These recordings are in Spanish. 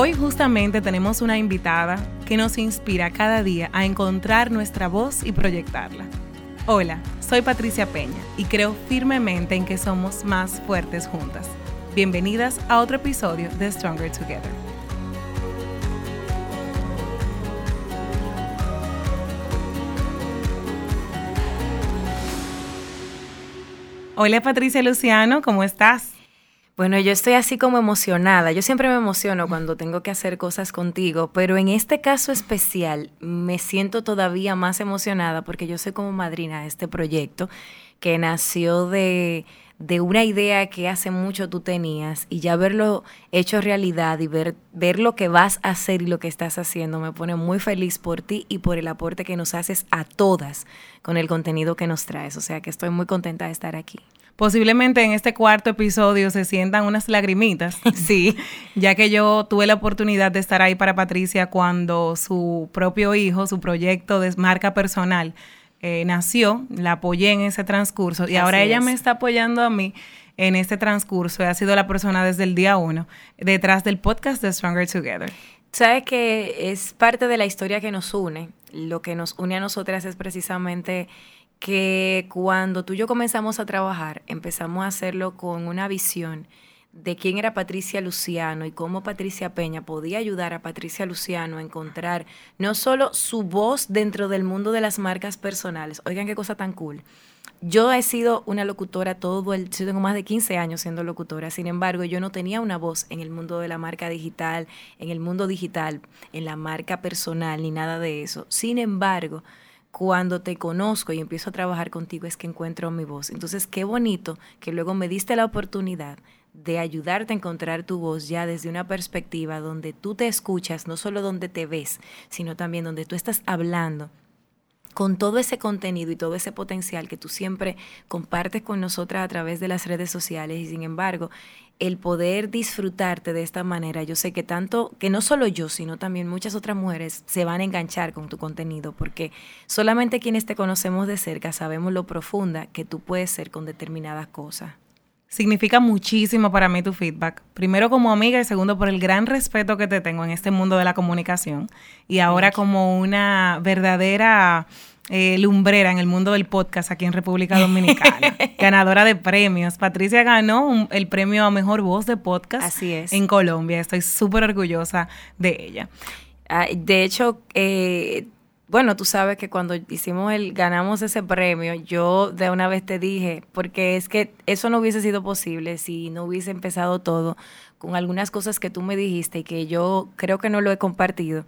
Hoy justamente tenemos una invitada que nos inspira cada día a encontrar nuestra voz y proyectarla. Hola, soy Patricia Peña y creo firmemente en que somos más fuertes juntas. Bienvenidas a otro episodio de Stronger Together. Hola Patricia Luciano, ¿cómo estás? Bueno, yo estoy así como emocionada. Yo siempre me emociono cuando tengo que hacer cosas contigo, pero en este caso especial me siento todavía más emocionada porque yo soy como madrina de este proyecto que nació de, de una idea que hace mucho tú tenías y ya verlo hecho realidad y ver, ver lo que vas a hacer y lo que estás haciendo me pone muy feliz por ti y por el aporte que nos haces a todas con el contenido que nos traes. O sea que estoy muy contenta de estar aquí. Posiblemente en este cuarto episodio se sientan unas lagrimitas. Sí. ya que yo tuve la oportunidad de estar ahí para Patricia cuando su propio hijo, su proyecto de marca personal, eh, nació. La apoyé en ese transcurso y ahora ella me está apoyando a mí en este transcurso. Ha sido la persona desde el día uno detrás del podcast de Stronger Together. Sabes que es parte de la historia que nos une. Lo que nos une a nosotras es precisamente que cuando tú y yo comenzamos a trabajar, empezamos a hacerlo con una visión de quién era Patricia Luciano y cómo Patricia Peña podía ayudar a Patricia Luciano a encontrar no solo su voz dentro del mundo de las marcas personales, oigan qué cosa tan cool. Yo he sido una locutora todo el, yo tengo más de 15 años siendo locutora, sin embargo yo no tenía una voz en el mundo de la marca digital, en el mundo digital, en la marca personal, ni nada de eso. Sin embargo, cuando te conozco y empiezo a trabajar contigo es que encuentro mi voz. Entonces, qué bonito que luego me diste la oportunidad de ayudarte a encontrar tu voz ya desde una perspectiva donde tú te escuchas, no solo donde te ves, sino también donde tú estás hablando con todo ese contenido y todo ese potencial que tú siempre compartes con nosotras a través de las redes sociales y sin embargo el poder disfrutarte de esta manera, yo sé que tanto, que no solo yo, sino también muchas otras mujeres se van a enganchar con tu contenido, porque solamente quienes te conocemos de cerca sabemos lo profunda que tú puedes ser con determinadas cosas. Significa muchísimo para mí tu feedback. Primero como amiga y segundo por el gran respeto que te tengo en este mundo de la comunicación. Y ahora como una verdadera eh, lumbrera en el mundo del podcast aquí en República Dominicana, ganadora de premios. Patricia ganó el premio a Mejor Voz de Podcast Así es. en Colombia. Estoy súper orgullosa de ella. Ah, de hecho, eh, bueno, tú sabes que cuando hicimos el, ganamos ese premio, yo de una vez te dije, porque es que eso no hubiese sido posible si no hubiese empezado todo con algunas cosas que tú me dijiste y que yo creo que no lo he compartido.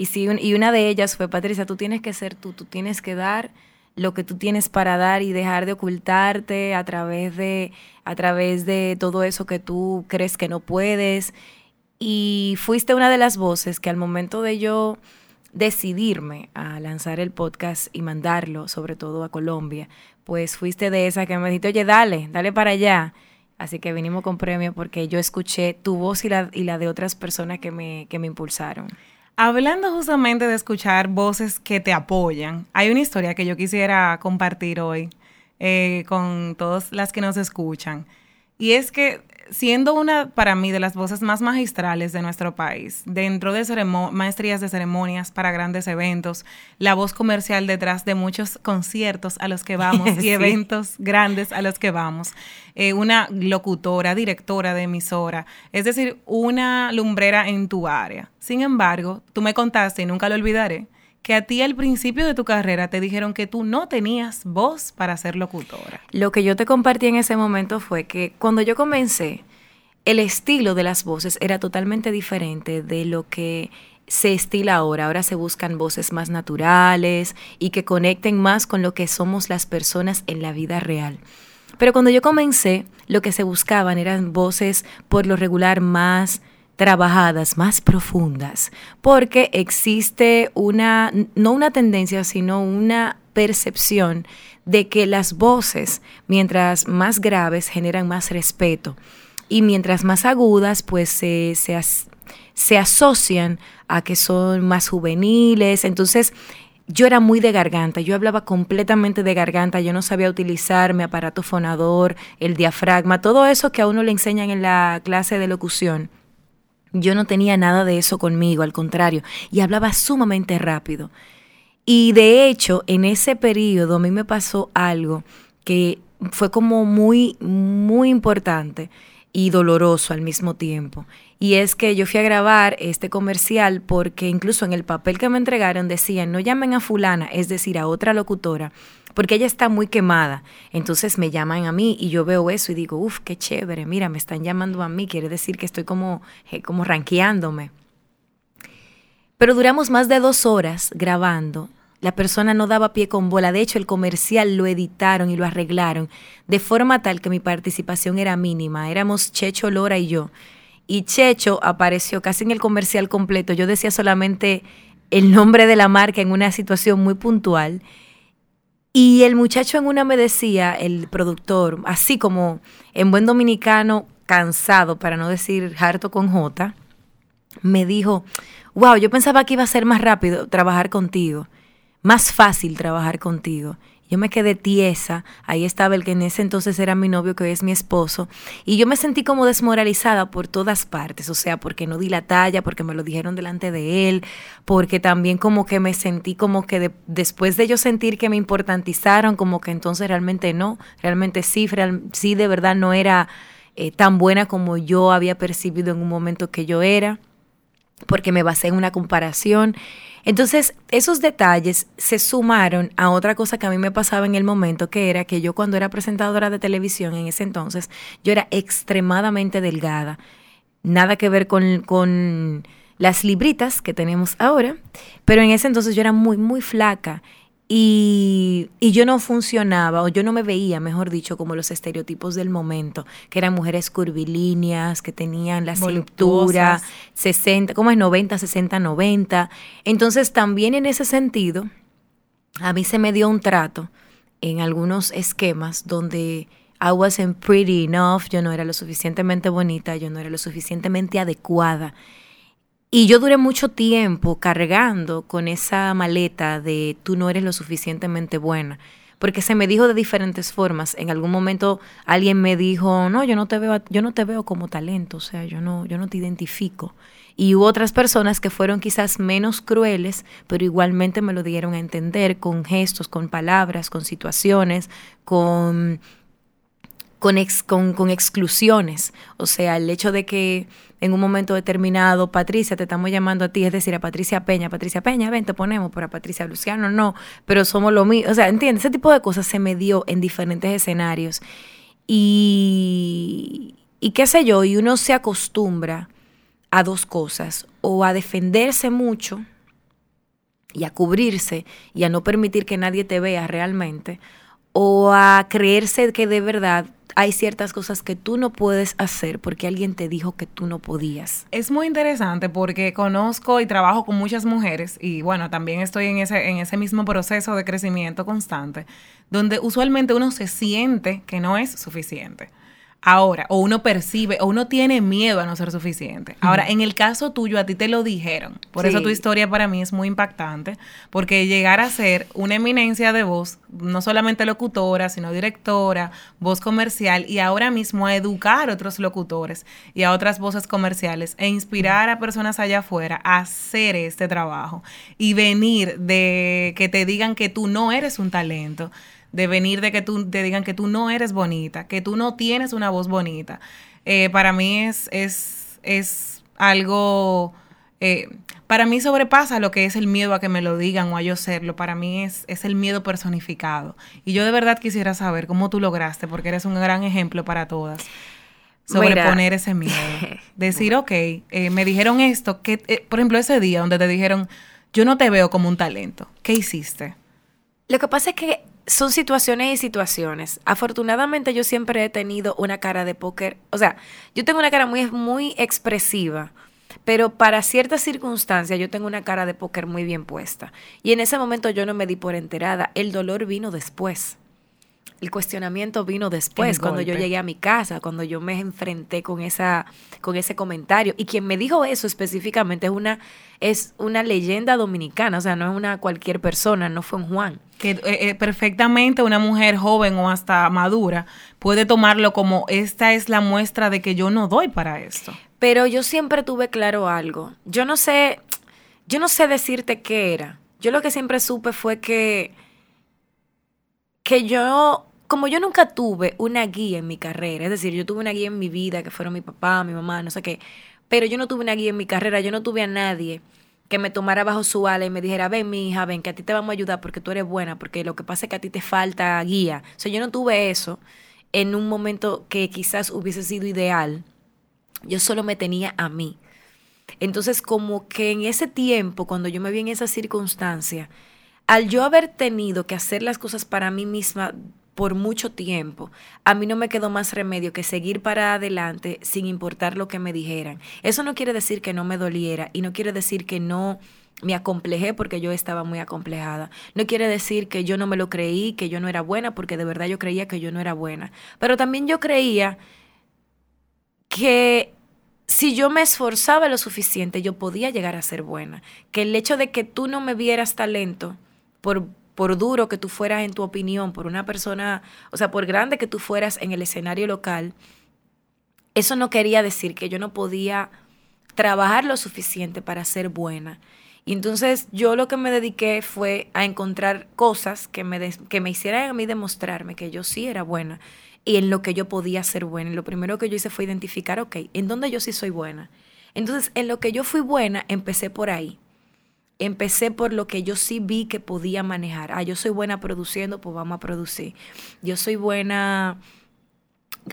Y, sí, y una de ellas fue, Patricia, tú tienes que ser tú, tú tienes que dar lo que tú tienes para dar y dejar de ocultarte a través de, a través de todo eso que tú crees que no puedes. Y fuiste una de las voces que al momento de yo decidirme a lanzar el podcast y mandarlo, sobre todo a Colombia, pues fuiste de esa que me dijiste, oye, dale, dale para allá. Así que vinimos con premio porque yo escuché tu voz y la, y la de otras personas que me, que me impulsaron. Hablando justamente de escuchar voces que te apoyan, hay una historia que yo quisiera compartir hoy eh, con todas las que nos escuchan. Y es que siendo una para mí de las voces más magistrales de nuestro país, dentro de maestrías de ceremonias para grandes eventos, la voz comercial detrás de muchos conciertos a los que vamos y eventos grandes a los que vamos, eh, una locutora, directora de emisora, es decir, una lumbrera en tu área. Sin embargo, tú me contaste y nunca lo olvidaré que a ti al principio de tu carrera te dijeron que tú no tenías voz para ser locutora. Lo que yo te compartí en ese momento fue que cuando yo comencé, el estilo de las voces era totalmente diferente de lo que se estila ahora. Ahora se buscan voces más naturales y que conecten más con lo que somos las personas en la vida real. Pero cuando yo comencé, lo que se buscaban eran voces por lo regular más trabajadas, más profundas, porque existe una, no una tendencia, sino una percepción de que las voces, mientras más graves, generan más respeto y mientras más agudas, pues se, se, se asocian a que son más juveniles. Entonces, yo era muy de garganta, yo hablaba completamente de garganta, yo no sabía utilizar mi aparato fonador, el diafragma, todo eso que a uno le enseñan en la clase de locución Yo no tenía nada de eso conmigo, al contrario, y hablaba sumamente rápido. Y de hecho, en ese periodo a mí me pasó algo que fue como muy, muy importante y doloroso al mismo tiempo. Y es que yo fui a grabar este comercial porque incluso en el papel que me entregaron decían, no llamen a fulana, es decir, a otra locutora, porque ella está muy quemada. Entonces me llaman a mí y yo veo eso y digo, uff, qué chévere, mira, me están llamando a mí, quiere decir que estoy como, eh, como ranqueándome. Pero duramos más de dos horas grabando la persona no daba pie con bola. De hecho, el comercial lo editaron y lo arreglaron de forma tal que mi participación era mínima. Éramos Checho, Lora y yo. Y Checho apareció casi en el comercial completo. Yo decía solamente el nombre de la marca en una situación muy puntual. Y el muchacho en una me decía, el productor, así como en buen dominicano, cansado, para no decir harto con J, me dijo, wow, yo pensaba que iba a ser más rápido trabajar contigo más fácil trabajar contigo. Yo me quedé tiesa, ahí estaba el que en ese entonces era mi novio, que hoy es mi esposo, y yo me sentí como desmoralizada por todas partes, o sea, porque no di la talla, porque me lo dijeron delante de él, porque también como que me sentí como que después de yo sentir que me importantizaron, como que entonces realmente no, realmente sí, sí de verdad no era eh, tan buena como yo había percibido en un momento que yo era, porque me basé en una comparación. Entonces, esos detalles se sumaron a otra cosa que a mí me pasaba en el momento, que era que yo cuando era presentadora de televisión en ese entonces, yo era extremadamente delgada. Nada que ver con, con las libritas que tenemos ahora, pero en ese entonces yo era muy, muy flaca y, yo no funcionaba, o yo no me veía, mejor dicho, como los estereotipos del momento, que eran mujeres curvilíneas, que tenían la cintura 60, ¿cómo es? 90, 60, 90. Entonces, también en ese sentido, a mí se me dio un trato en algunos esquemas donde I wasn't pretty enough, yo no era lo suficientemente bonita, yo no era lo suficientemente adecuada. Y yo duré mucho tiempo cargando con esa maleta de tú no eres lo suficientemente buena, porque se me dijo de diferentes formas. En algún momento alguien me dijo, "No, yo no te veo yo no te veo como talento, o sea, yo no yo no te identifico." Y hubo otras personas que fueron quizás menos crueles, pero igualmente me lo dieron a entender con gestos, con palabras, con situaciones, con con, con, con exclusiones. O sea, el hecho de que en un momento determinado, Patricia, te estamos llamando a ti, es decir, a Patricia Peña, Patricia Peña, ven, te ponemos, por a Patricia Luciano, no, pero somos lo mismo. O sea, ¿entiendes? Ese tipo de cosas se me dio en diferentes escenarios. Y, y qué sé yo, y uno se acostumbra a dos cosas, o a defenderse mucho y a cubrirse y a no permitir que nadie te vea realmente, o a creerse que de verdad hay ciertas cosas que tú no puedes hacer porque alguien te dijo que tú no podías. Es muy interesante porque conozco y trabajo con muchas mujeres y bueno, también estoy en ese, en ese mismo proceso de crecimiento constante, donde usualmente uno se siente que no es suficiente. Ahora, o uno percibe, o uno tiene miedo a no ser suficiente. Ahora, en el caso tuyo, a ti te lo dijeron. Por eso tu historia para mí es muy impactante, porque llegar a ser una eminencia de voz, no solamente locutora, sino directora, voz comercial, y ahora mismo a educar a otros locutores y a otras voces comerciales, e inspirar a personas allá afuera a hacer este trabajo y venir de que te digan que tú no eres un talento de venir de que tú te digan que tú no eres bonita, que tú no tienes una voz bonita. Eh, para mí es, es, es algo, eh, para mí sobrepasa lo que es el miedo a que me lo digan o a yo serlo. Para mí es, es el miedo personificado. Y yo de verdad quisiera saber cómo tú lograste, porque eres un gran ejemplo para todas. Sobreponer ese miedo. Decir, ok, eh, me dijeron esto, que, por ejemplo, ese día donde te dijeron, yo no te veo como un talento. ¿Qué hiciste? Lo que pasa es que son situaciones y situaciones. Afortunadamente yo siempre he tenido una cara de póker, o sea, yo tengo una cara muy, muy expresiva, pero para ciertas circunstancias yo tengo una cara de póker muy bien puesta. Y en ese momento yo no me di por enterada, el dolor vino después el cuestionamiento vino después, cuando yo llegué a mi casa, cuando yo me enfrenté con esa, con ese comentario. Y quien me dijo eso específicamente es una, es una leyenda dominicana, o sea, no es una cualquier persona, no fue un Juan. Que eh, eh, perfectamente una mujer joven o hasta madura puede tomarlo como esta es la muestra de que yo no doy para esto. Pero yo siempre tuve claro algo. Yo no sé, yo no sé decirte qué era. Yo lo que siempre supe fue que, que yo, como yo nunca tuve una guía en mi carrera, es decir, yo tuve una guía en mi vida, que fueron mi papá, mi mamá, no sé qué, pero yo no tuve una guía en mi carrera, yo no tuve a nadie que me tomara bajo su ala y me dijera, ven mi hija, ven, que a ti te vamos a ayudar porque tú eres buena, porque lo que pasa es que a ti te falta guía. O sea, yo no tuve eso en un momento que quizás hubiese sido ideal. Yo solo me tenía a mí. Entonces, como que en ese tiempo, cuando yo me vi en esa circunstancia, al yo haber tenido que hacer las cosas para mí misma por mucho tiempo, a mí no me quedó más remedio que seguir para adelante sin importar lo que me dijeran. Eso no quiere decir que no me doliera y no quiere decir que no me acomplejé porque yo estaba muy acomplejada. No quiere decir que yo no me lo creí, que yo no era buena, porque de verdad yo creía que yo no era buena. Pero también yo creía que si yo me esforzaba lo suficiente, yo podía llegar a ser buena. Que el hecho de que tú no me vieras talento por por duro que tú fueras en tu opinión, por una persona, o sea, por grande que tú fueras en el escenario local, eso no quería decir que yo no podía trabajar lo suficiente para ser buena. Y entonces yo lo que me dediqué fue a encontrar cosas que me, que me hicieran a mí demostrarme que yo sí era buena y en lo que yo podía ser buena. Lo primero que yo hice fue identificar, ok, en dónde yo sí soy buena. Entonces, en lo que yo fui buena, empecé por ahí empecé por lo que yo sí vi que podía manejar. Ah, yo soy buena produciendo, pues vamos a producir. Yo soy buena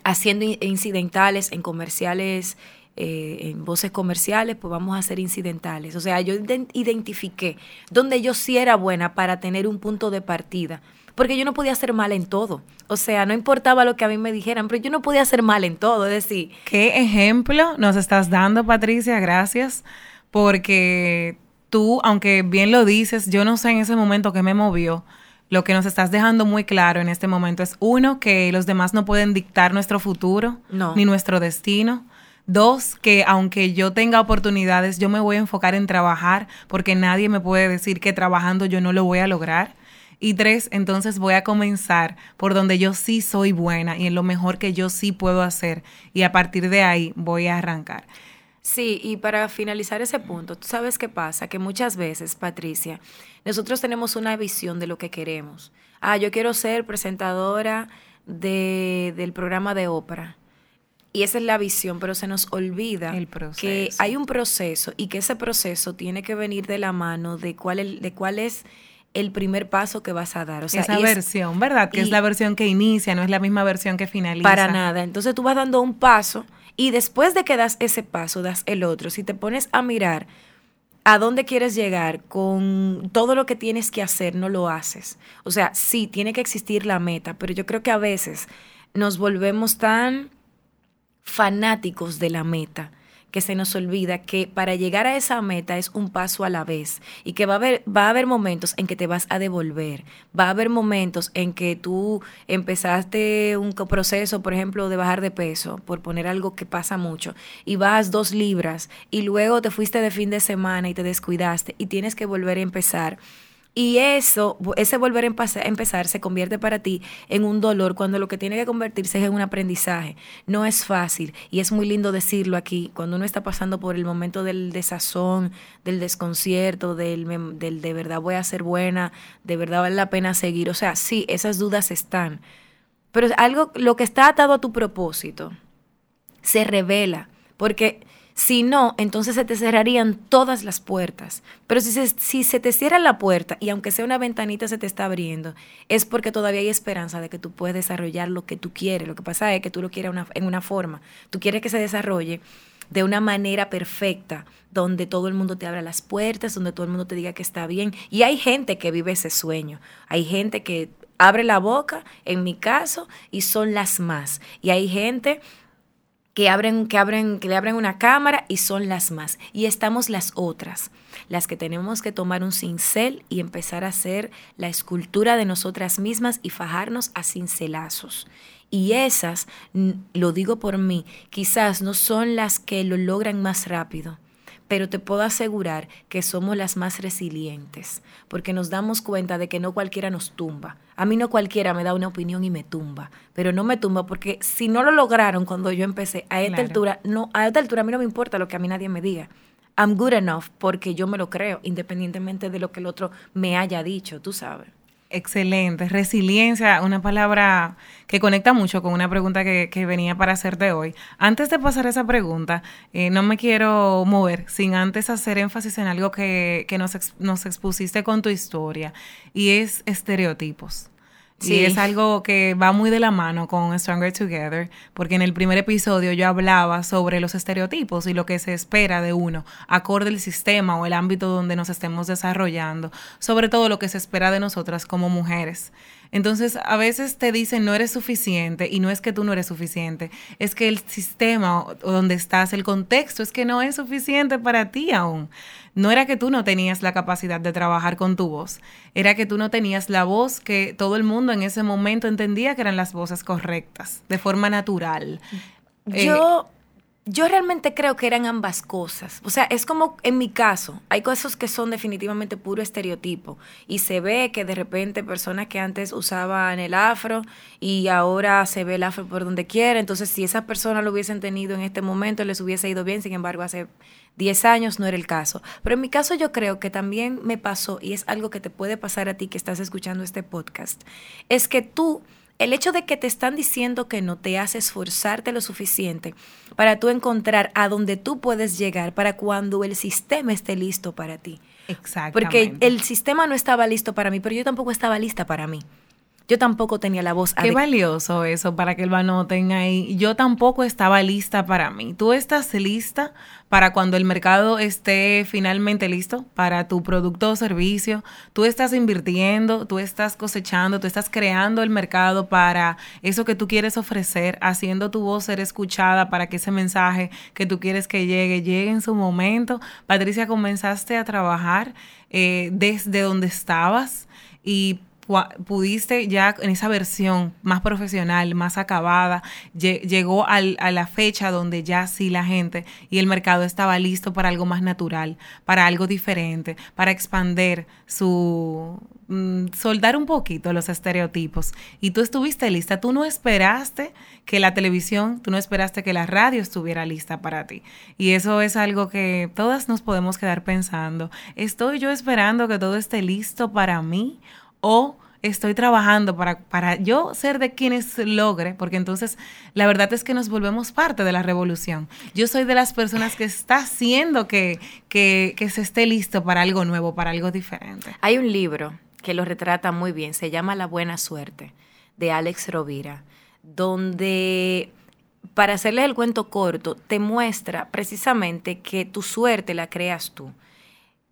haciendo incidentales en comerciales, eh, en voces comerciales, pues vamos a hacer incidentales. O sea, yo identifiqué donde yo sí era buena para tener un punto de partida. Porque yo no podía hacer mal en todo. O sea, no importaba lo que a mí me dijeran, pero yo no podía hacer mal en todo. Es decir. ¿Qué ejemplo nos estás dando, Patricia? Gracias. Porque tú, aunque bien lo dices, yo no sé en ese momento qué me movió. Lo que nos estás dejando muy claro en este momento es, uno, que los demás no pueden dictar nuestro futuro ni nuestro destino. Dos, que aunque yo tenga oportunidades, yo me voy a enfocar en trabajar porque nadie me puede decir que trabajando yo no lo voy a lograr. Y tres, entonces voy a comenzar por donde yo sí soy buena y en lo mejor que yo sí puedo hacer. Y a partir de ahí voy a arrancar. Sí, y para finalizar ese punto, tú sabes qué pasa, que muchas veces, Patricia, nosotros tenemos una visión de lo que queremos. Ah, yo quiero ser presentadora de, del programa de ópera. Y esa es la visión, pero se nos olvida que hay un proceso y que ese proceso tiene que venir de la mano de cuál, de cuál es el primer paso que vas a dar. O sea, esa versión, ¿verdad? Que es la versión que inicia, no es la misma versión que finaliza. Para nada. Entonces tú vas dando un paso y después de que das ese paso, das el otro. Si te pones a mirar a dónde quieres llegar con todo lo que tienes que hacer, no lo haces. O sea, sí, tiene que existir la meta, pero yo creo que a veces nos volvemos tan fanáticos de la meta que se nos olvida que para llegar a esa meta es un paso a la vez y que va a haber, va a haber momentos en que te vas a devolver, va a haber momentos en que tú empezaste un proceso, por ejemplo, de bajar de peso, por poner algo que pasa mucho, y vas dos libras y luego te fuiste de fin de semana y te descuidaste y tienes que volver a empezar y eso, ese volver a empezar se convierte para ti en un dolor cuando lo que tiene que convertirse es en un aprendizaje. No es fácil y es muy lindo decirlo aquí, cuando uno está pasando por el momento del desazón, del desconcierto, del, de verdad voy a ser buena, de verdad vale la pena seguir. O sea, sí, esas dudas están. Pero algo, lo que está atado a tu propósito se revela. Porque si no, entonces se te cerrarían todas las puertas. Pero si se, si se te cierra la puerta y aunque sea una ventanita se te está abriendo, es porque todavía hay esperanza de que tú puedes desarrollar lo que tú quieres. Lo que pasa es que tú lo quieres en una forma. Tú quieres que se desarrolle de una manera perfecta, donde todo el mundo te abra las puertas, donde todo el mundo te diga que está bien. Y hay gente que vive ese sueño. Hay gente que abre la boca, en mi caso, y son las más. Y hay gente que abren, que abren, que le abren una cámara y son las más. Y estamos las otras, las que tenemos que tomar un cincel y empezar a hacer la escultura de nosotras mismas y fajarnos a cincelazos. Y esas, lo digo por mí, quizás no son las que lo logran más rápido, pero te puedo asegurar que somos las más resilientes, porque nos damos cuenta de que no cualquiera nos tumba. A mí no cualquiera me da una opinión y me tumba, pero no me tumba porque si no lo lograron cuando yo empecé a esta altura, no, a esta altura a mí no me importa lo que a mí nadie me diga. I'm good enough porque yo me lo creo, independientemente de lo que el otro me haya dicho, tú sabes. Excelente. Resiliencia, una palabra que conecta mucho con una pregunta que, venía para hacerte hoy. Antes de pasar esa pregunta, eh, no me quiero mover sin antes hacer énfasis en algo que, que nos, nos expusiste con tu historia y es estereotipos. Sí. es algo que va muy de la mano con Stronger Together, porque en el primer episodio yo hablaba sobre los estereotipos y lo que se espera de uno, acorde al sistema o el ámbito donde nos estemos desarrollando, sobre todo lo que se espera de nosotras como mujeres. Entonces, a veces te dicen no eres suficiente y no es que tú no eres suficiente, es que el sistema donde estás, el contexto es que no es suficiente para ti aún. No era que tú no tenías la capacidad de trabajar con tu voz, era que tú no tenías la voz que todo el mundo en ese momento entendía que eran las voces correctas, de forma natural. Yo... Yo realmente creo que eran ambas cosas. O sea, es como en mi caso, hay cosas que son definitivamente puro estereotipo y se ve que de repente personas que antes usaban el afro y ahora se ve el afro por donde quiera, entonces si esas personas lo hubiesen tenido en este momento les hubiese ido bien, sin embargo hace 10 años no era el caso. Pero en mi caso yo creo que también me pasó y es algo que te puede pasar a ti que estás escuchando este podcast, es que tú el hecho de que te están diciendo que no te hace esforzarte lo suficiente para tú encontrar a donde tú puedes llegar para cuando el sistema esté listo para ti. Exacto. Porque el sistema no estaba listo para mí, pero yo tampoco estaba lista para mí. Yo tampoco tenía la voz. Qué valioso eso para que el anoten ahí. Yo tampoco estaba lista para mí. Tú estás lista para cuando el mercado esté finalmente listo para tu producto o servicio. Tú estás invirtiendo, tú estás cosechando, tú estás creando el mercado para eso que tú quieres ofrecer, haciendo tu voz ser escuchada para que ese mensaje que tú quieres que llegue, llegue en su momento. Patricia, comenzaste a trabajar eh, desde donde estabas y pudiste ya en esa versión más profesional, más acabada, llegó a la fecha donde ya sí la gente y el mercado estaba listo para algo más natural, para algo diferente, para expander su, mm, soldar un poquito los estereotipos. Y tú estuviste lista, tú no esperaste que la televisión, tú no esperaste que la radio estuviera lista para ti. Y eso es algo que todas nos podemos quedar pensando. ¿Estoy yo esperando que todo esté listo para mí? O estoy trabajando para, para yo ser de quienes logre, porque entonces la verdad es que nos volvemos parte de la revolución. Yo soy de las personas que está haciendo que, que, que se esté listo para algo nuevo, para algo diferente. Hay un libro que lo retrata muy bien, se llama La Buena Suerte, de Alex Rovira, donde para hacerles el cuento corto, te muestra precisamente que tu suerte la creas tú.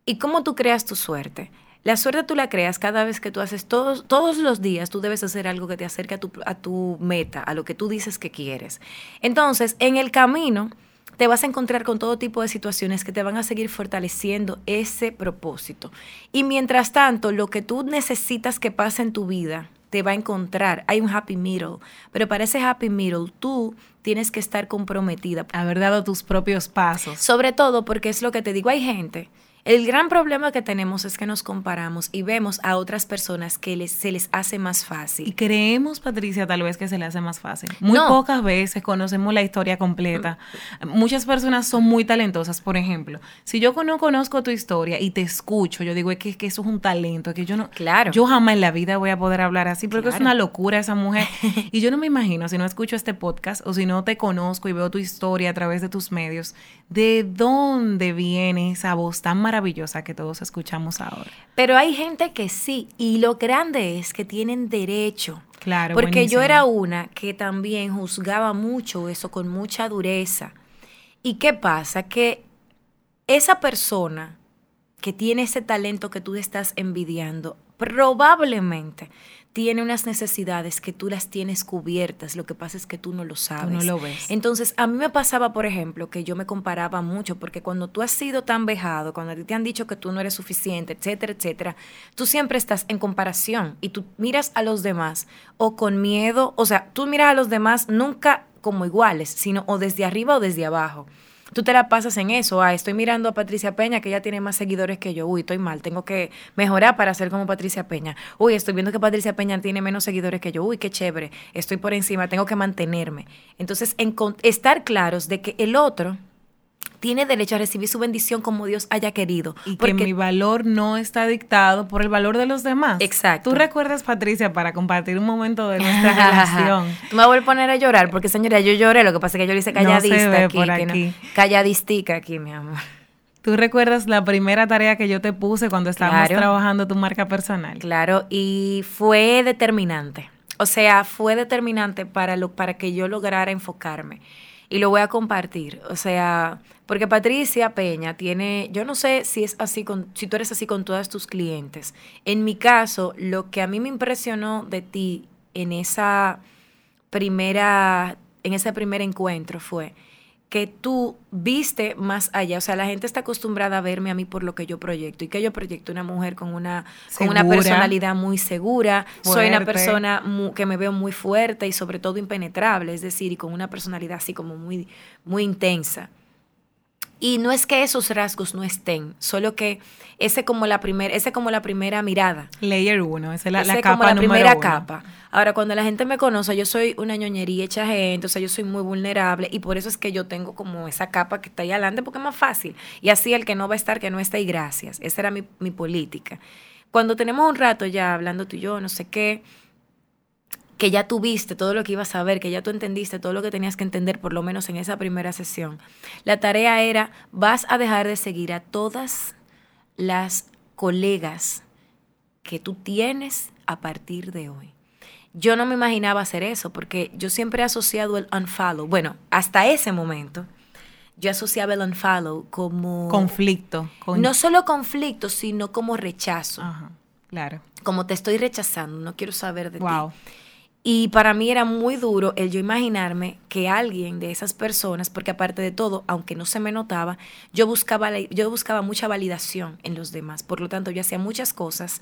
¿Y cómo tú creas tu suerte? La suerte tú la creas cada vez que tú haces todos, todos los días, tú debes hacer algo que te acerque a tu, a tu meta, a lo que tú dices que quieres. Entonces, en el camino te vas a encontrar con todo tipo de situaciones que te van a seguir fortaleciendo ese propósito. Y mientras tanto, lo que tú necesitas que pase en tu vida, te va a encontrar. Hay un happy middle, pero para ese happy middle tú tienes que estar comprometida. Haber dado tus propios pasos. Sobre todo porque es lo que te digo, hay gente el gran problema que tenemos es que nos comparamos y vemos a otras personas que les, se les hace más fácil. Y creemos, Patricia, tal vez que se le hace más fácil. Muy pocas veces conocemos la historia completa. Muchas personas son muy talentosas. Por ejemplo, si yo no conozco tu historia y te escucho, yo digo, es que, eso es un talento, es que yo no... Claro. Yo jamás en la vida voy a poder hablar así porque es una locura esa mujer. y yo no me imagino, si no escucho este podcast o si no te conozco y veo tu historia a través de tus medios, ¿de dónde viene esa voz tan maravillosa? Maravillosa que todos escuchamos ahora. Pero hay gente que sí, y lo grande es que tienen derecho. Claro. Porque yo era una que también juzgaba mucho eso con mucha dureza. ¿Y qué pasa? Que esa persona que tiene ese talento que tú estás envidiando, probablemente tiene unas necesidades que tú las tienes cubiertas, lo que pasa es que tú no lo sabes. no lo ves. Entonces, a mí me pasaba, por ejemplo, que yo me comparaba mucho, porque cuando tú has sido tan vejado, cuando te han dicho que tú no eres suficiente, etcétera, etcétera, tú siempre estás en comparación y tú miras a los demás o con miedo, o sea, tú miras a los demás nunca como iguales, sino o desde arriba o desde abajo. Tú te la pasas en eso. Ah, estoy mirando a Patricia Peña, que ella tiene más seguidores que yo. Uy, estoy mal, tengo que mejorar para ser como Patricia Peña. Uy, estoy viendo que Patricia Peña tiene menos seguidores que yo. Uy, qué chévere, estoy por encima, tengo que mantenerme. Entonces, estar claros de que el otro tiene derecho a recibir su bendición como Dios haya querido. Y que mi valor no está dictado por el valor de los demás. Exacto. ¿Tú recuerdas, Patricia, para compartir un momento de nuestra relación? Tú me voy a poner a llorar, porque señora, yo lloré, lo que pasa es que yo le hice calladista aquí. aquí. calladistica aquí, mi amor. ¿Tú recuerdas la primera tarea que yo te puse cuando estábamos trabajando tu marca personal? Claro, y fue determinante. O sea, fue determinante para, lo, para que yo lograra enfocarme y lo voy a compartir. O sea, porque Patricia Peña tiene, yo no sé si es así con, si tú eres así con todas tus clientes. En mi caso, lo que a mí me impresionó de ti en esa primera, en ese primer encuentro fue que tú viste más allá. O sea, la gente está acostumbrada a verme a mí por lo que yo proyecto. Y que yo proyecto una mujer con una, con una personalidad muy segura. Soy una persona que me veo muy fuerte y sobre todo impenetrable. Es decir, y con una personalidad así como muy, muy intensa. Y no es que esos rasgos no estén, solo que ese como la primera, ese como la primera mirada. Layer uno, esa es la, ese la capa como la primera capa. Ahora, cuando la gente me conoce, yo soy una ñoñería hecha gente, o sea, yo soy muy vulnerable y por eso es que yo tengo como esa capa que está ahí adelante porque es más fácil. Y así el que no va a estar, que no está y gracias. Esa era mi, mi política. Cuando tenemos un rato ya hablando tú y yo, no sé qué, que ya tuviste todo lo que ibas a ver, que ya tú entendiste todo lo que tenías que entender, por lo menos en esa primera sesión. La tarea era, vas a dejar de seguir a todas las colegas que tú tienes a partir de hoy. Yo no me imaginaba hacer eso porque yo siempre he asociado el unfollow, bueno, hasta ese momento, yo asociaba el unfollow como... Conflicto. No solo conflicto, sino como rechazo. claro. Como te estoy rechazando, no quiero saber de wow. ti. Y para mí era muy duro el yo imaginarme que alguien de esas personas, porque aparte de todo, aunque no se me notaba, yo buscaba, yo buscaba mucha validación en los demás. Por lo tanto, yo hacía muchas cosas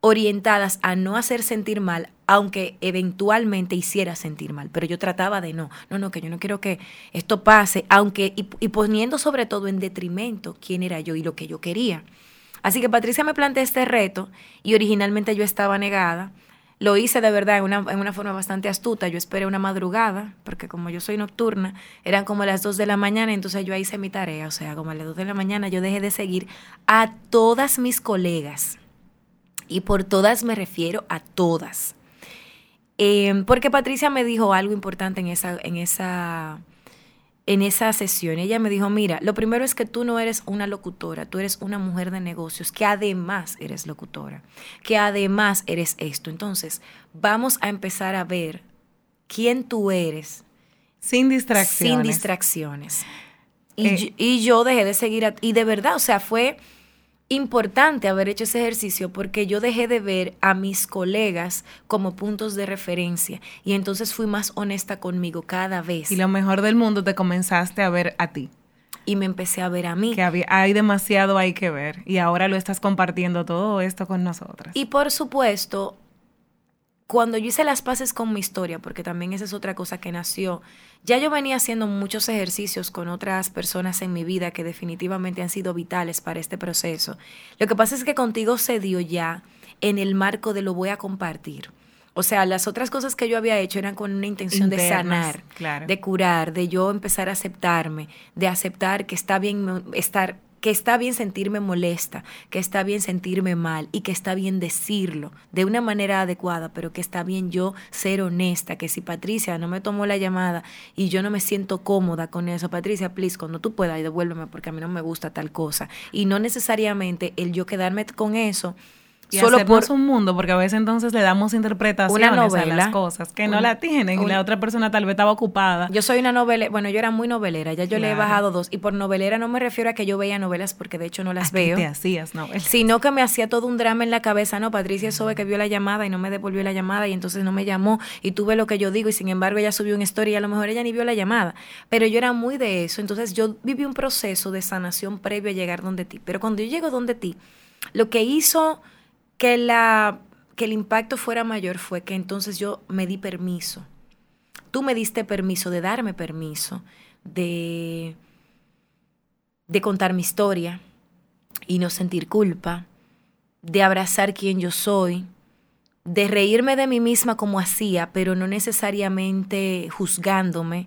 orientadas a no hacer sentir mal, aunque eventualmente hiciera sentir mal. Pero yo trataba de no, no, no, que yo no quiero que esto pase, aunque, y, y poniendo sobre todo en detrimento quién era yo y lo que yo quería. Así que Patricia me plantea este reto y originalmente yo estaba negada lo hice de verdad en una, en una forma bastante astuta. Yo esperé una madrugada, porque como yo soy nocturna, eran como las 2 de la mañana, entonces yo hice mi tarea. O sea, como a las 2 de la mañana yo dejé de seguir a todas mis colegas. Y por todas me refiero a todas. Em, porque Patricia me dijo algo importante en esa, en esa en esa sesión. Ella me dijo, mira, lo primero es que tú no eres una locutora, tú eres una mujer de negocios, que además eres locutora, que además eres esto. Entonces, vamos a empezar a ver quién tú eres. Sin distracciones. Sin distracciones. Y, eh. yo, y yo dejé de seguir, y de verdad, o sea, fue importante haber hecho ese ejercicio porque yo dejé de ver a mis colegas como puntos de referencia y entonces fui más honesta conmigo cada vez. Y lo mejor del mundo te comenzaste a ver a ti. Y me empecé a ver a mí. Que había, hay demasiado hay que ver y ahora lo estás compartiendo todo esto con nosotras. Y por supuesto, cuando yo hice las paces con mi historia, porque también esa es otra cosa que nació, ya yo venía haciendo muchos ejercicios con otras personas en mi vida que definitivamente han sido vitales para este proceso. Lo que pasa es que contigo se dio ya en el marco de lo voy a compartir. O sea, las otras cosas que yo había hecho eran con una intención de sanar, de curar, de yo empezar a aceptarme, de aceptar que está bien estar que está bien sentirme molesta, que está bien sentirme mal y que está bien decirlo de una manera adecuada, pero que está bien yo ser honesta, que si Patricia no me tomó la llamada y yo no me siento cómoda con eso, Patricia, please, cuando tú puedas, devuélveme porque a mí no me gusta tal cosa. Y no necesariamente el yo quedarme con eso y solo por un mundo, porque a veces entonces le damos interpretaciones a las cosas que no la tienen y la otra persona tal vez estaba ocupada. Yo soy una novela, bueno, yo era muy novelera, ya yo le he bajado dos y por novelera no me refiero a que yo veía novelas porque de hecho no las veo. te hacías novelas? Sino que me hacía todo un drama en la cabeza, no, Patricia Sobe que vio la llamada y no me devolvió la llamada y entonces no me llamó y tuve lo que yo digo y sin embargo ella subió una historia y a lo mejor ella ni vio la llamada, pero yo era muy de eso, entonces yo viví un proceso de sanación previo a llegar donde ti, pero cuando yo llego donde ti, lo que hizo que, la, que el impacto fuera mayor fue que entonces yo me di permiso. Tú me diste permiso de darme permiso, de, de contar mi historia y no sentir culpa, de abrazar quien yo soy, de reírme de mí misma como hacía, pero no necesariamente juzgándome.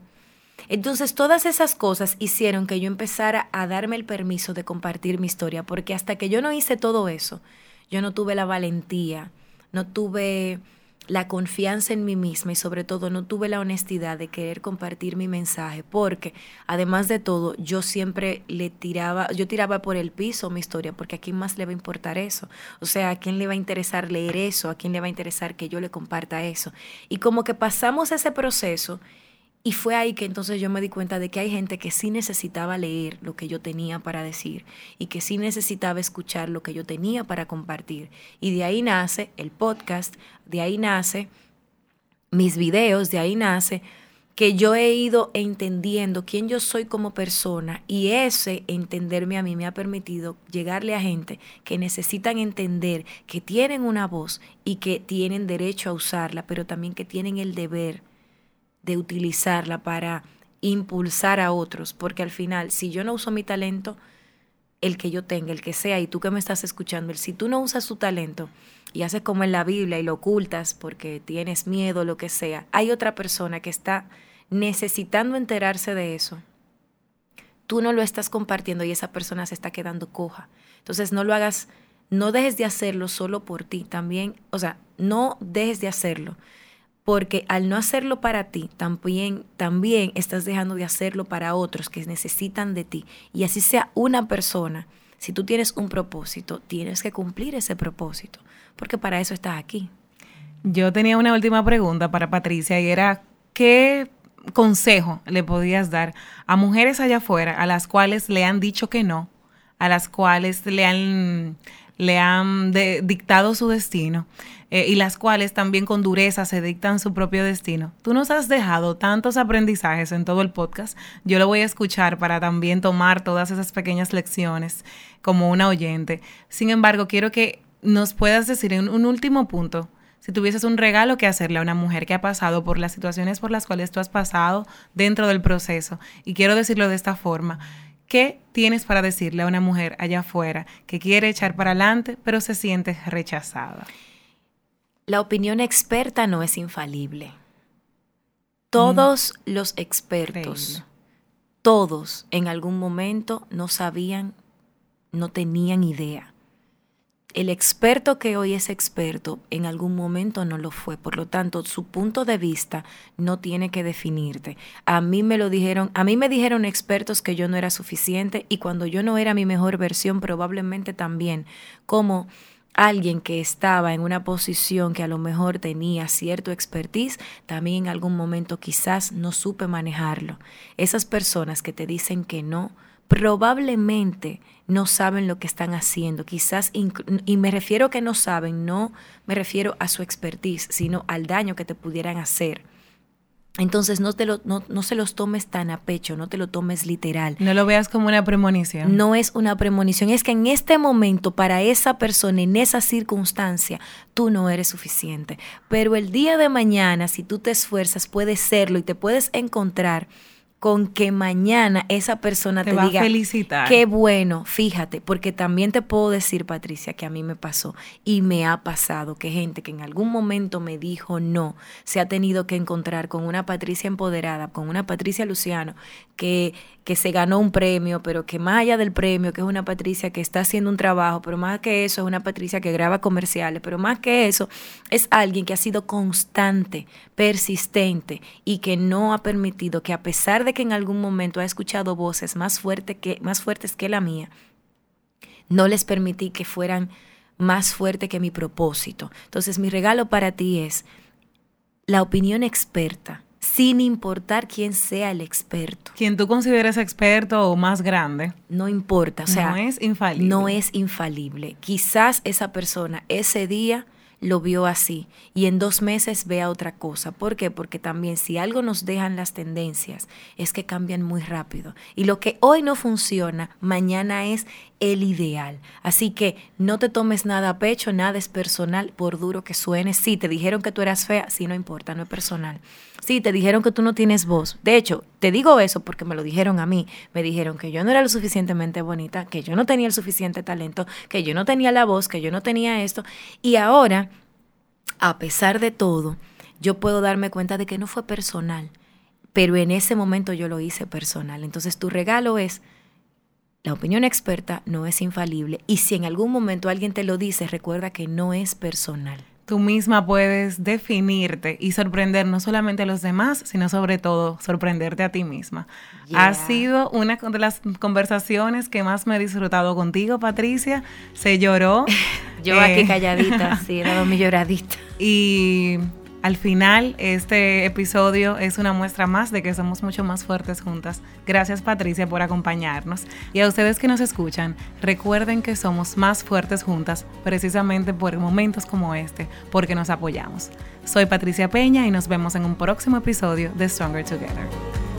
Entonces todas esas cosas hicieron que yo empezara a darme el permiso de compartir mi historia, porque hasta que yo no hice todo eso, yo no tuve la valentía, no tuve la confianza en mí misma y sobre todo no tuve la honestidad de querer compartir mi mensaje porque además de todo yo siempre le tiraba, yo tiraba por el piso mi historia porque a quién más le va a importar eso, o sea, a quién le va a interesar leer eso, a quién le va a interesar que yo le comparta eso. Y como que pasamos ese proceso y fue ahí que entonces yo me di cuenta de que hay gente que sí necesitaba leer lo que yo tenía para decir y que sí necesitaba escuchar lo que yo tenía para compartir. Y de ahí nace el podcast, de ahí nace mis videos, de ahí nace que yo he ido entendiendo quién yo soy como persona y ese entenderme a mí me ha permitido llegarle a gente que necesitan entender que tienen una voz y que tienen derecho a usarla, pero también que tienen el deber de utilizarla para impulsar a otros, porque al final, si yo no uso mi talento, el que yo tenga, el que sea, y tú que me estás escuchando, si tú no usas tu talento y haces como en la Biblia y lo ocultas porque tienes miedo, lo que sea, hay otra persona que está necesitando enterarse de eso. Tú no lo estás compartiendo y esa persona se está quedando coja. Entonces no lo hagas, no dejes de hacerlo solo por ti, también, o sea, no dejes de hacerlo porque al no hacerlo para ti, también, también estás dejando de hacerlo para otros que necesitan de ti. Y así sea una persona, si tú tienes un propósito, tienes que cumplir ese propósito, porque para eso estás aquí. Yo tenía una última pregunta para Patricia y era, ¿qué consejo le podías dar a mujeres allá afuera a las cuales le han dicho que no, a las cuales le han le han dictado su destino eh, y las cuales también con dureza se dictan su propio destino. Tú nos has dejado tantos aprendizajes en todo el podcast. Yo lo voy a escuchar para también tomar todas esas pequeñas lecciones como una oyente. Sin embargo, quiero que nos puedas decir en un último punto, si tuvieses un regalo que hacerle a una mujer que ha pasado por las situaciones por las cuales tú has pasado dentro del proceso, y quiero decirlo de esta forma, ¿Qué tienes para decirle a una mujer allá afuera que quiere echar para adelante, pero se siente rechazada? La opinión experta no es infalible. Todos mm. los expertos, todos en algún momento no sabían, no tenían idea el experto que hoy es experto en algún momento no lo fue. Por lo tanto, su punto de vista no tiene que definirte. A mí me lo dijeron, a mí me dijeron expertos que yo no era suficiente y cuando yo no era mi mejor versión, probablemente también como alguien que estaba en una posición que a lo mejor tenía cierto expertise, también en algún momento quizás no supe manejarlo. Esas personas que te dicen que no, probablemente no saben lo que están haciendo. Quizás, y me refiero que no saben, no me refiero a su expertise, sino al daño que te pudieran hacer. Entonces no, te lo, no, no, se los tomes tan a pecho, no te lo tomes literal. No lo veas como una premonición. No es una premonición, es que en este momento, para esa persona, en esa circunstancia, tú no eres suficiente. Pero el día de mañana, si tú te esfuerzas, puedes serlo y te puedes encontrar con que mañana esa persona te, diga, felicitar. qué bueno, fíjate, porque también te puedo decir, Patricia, que a mí me pasó y me ha pasado que gente que en algún momento me dijo no, se ha tenido que encontrar con una Patricia empoderada, con una Patricia Luciano, que, que se ganó un premio, pero que más allá del premio, que es una Patricia que está haciendo un trabajo, pero más que eso es una Patricia que graba comerciales, pero más que eso es alguien que ha sido constante, persistente y que no ha permitido que a pesar de que en algún momento ha escuchado voces más, fuerte que, más fuertes que la mía, no les permití que fueran más fuertes que mi propósito. Entonces mi regalo para ti es la opinión experta, sin importar quién sea el experto. Quien tú consideres experto o más grande. No importa, o sea, no es infalible. No es infalible. Quizás esa persona ese día lo vio así y en dos meses vea otra cosa. ¿Por qué? Porque también si algo nos dejan las tendencias es que cambian muy rápido. Y lo que hoy no funciona, mañana es el ideal. Así que no te tomes nada a pecho, nada es personal, por duro que suene. Sí, te dijeron que tú eras fea, sí, no importa, no es personal. Sí, te dijeron que tú no tienes voz. De hecho, te digo eso porque me lo dijeron a mí. Me dijeron que yo no era lo suficientemente bonita, que yo no tenía el suficiente talento, que yo no tenía la voz, que yo no tenía esto. Y ahora, a pesar de todo, yo puedo darme cuenta de que no fue personal. Pero en ese momento yo lo hice personal. Entonces tu regalo es la opinión experta no es infalible y si en algún momento alguien te lo dice, recuerda que no es personal. Tú misma puedes definirte y sorprender no solamente a los demás, sino sobre todo sorprenderte a ti misma. Ha sido una de las conversaciones que más me he disfrutado contigo, Patricia. Se lloró. Yo aquí eh, calladita, sí, he dado mi lloradita. Y al final, este episodio es una muestra más de que somos mucho más fuertes juntas. Gracias Patricia por acompañarnos. Y a ustedes que nos escuchan, recuerden que somos más fuertes juntas precisamente por momentos como este, porque nos apoyamos. Soy Patricia Peña y nos vemos en un próximo episodio de Stronger Together.